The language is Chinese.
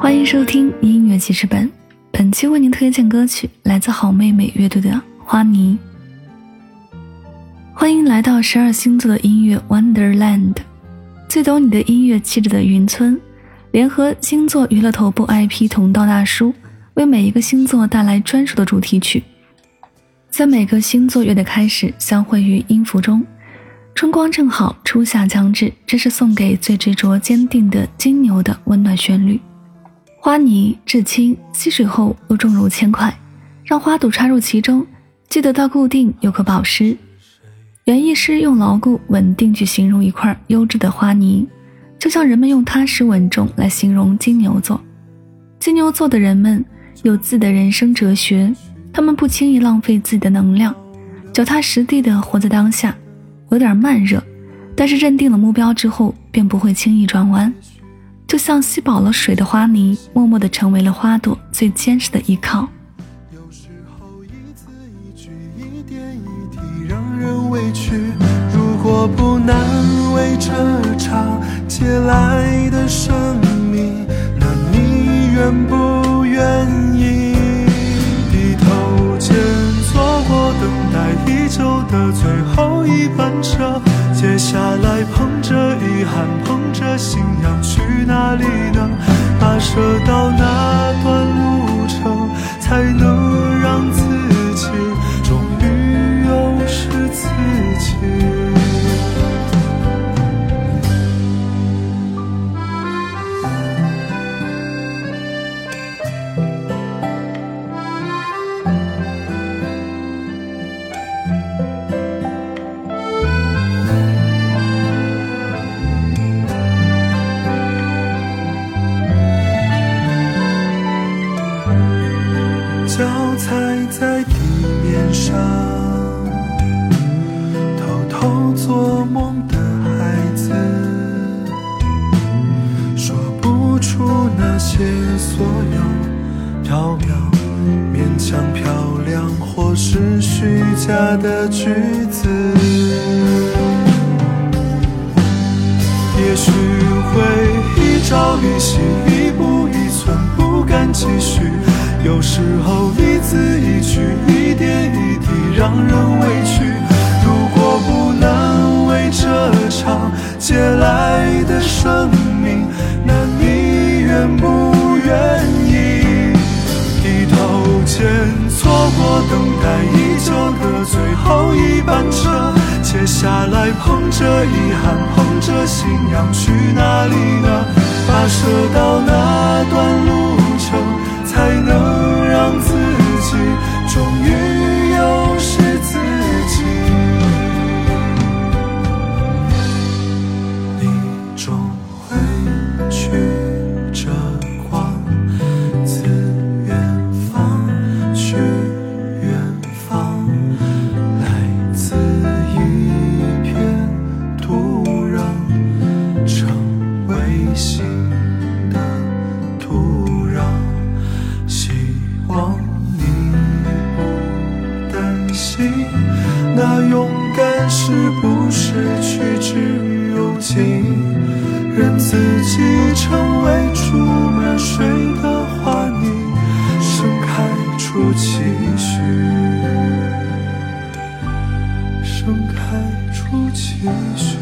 欢迎收听音乐记事本，本期为您推荐歌曲来自好妹妹乐队的《花泥》。欢迎来到十二星座的音乐 Wonderland，最懂你的音乐气质的云村，联合星座娱乐头部 IP 同道大叔，为每一个星座带来专属的主题曲。在每个星座月的开始，相会于音符中，春光正好，初夏将至，这是送给最执着坚定的金牛的温暖旋律。花泥至轻，吸水后又重如铅块，让花朵插入其中，既得到固定又可保湿。园艺师用牢固、稳定去形容一块优质的花泥，就像人们用踏实稳重来形容金牛座。金牛座的人们有自己的人生哲学，他们不轻易浪费自己的能量，脚踏实地的活在当下，有点慢热，但是认定了目标之后，便不会轻易转弯。就像吸饱了水的花泥，默默地成为了花朵最坚实的依靠。有时候一字一句，一点一滴，让人委屈。如果不难为这场借来的生命，那你愿不愿意低头间错过等待已久的最后一班车？接下来捧着遗憾，捧着信仰，去哪里能？跋涉到那段路程，才能踩在地面上，偷偷做梦的孩子，说不出那些所有缥缈、勉强漂亮或是虚假的句子。也许会一朝一夕，一步一寸，不敢继续。有时候一字一句，一点一滴，让人委屈。如果不难为这场借来的生命，那你愿不愿意低头间错过等待已久的最后一班车？接下来捧着遗憾，捧着信仰，去哪里呢？跋涉到那勇敢是不是趋之若尽，任自己成为出满水的花泥，盛开出期许，盛开出期许。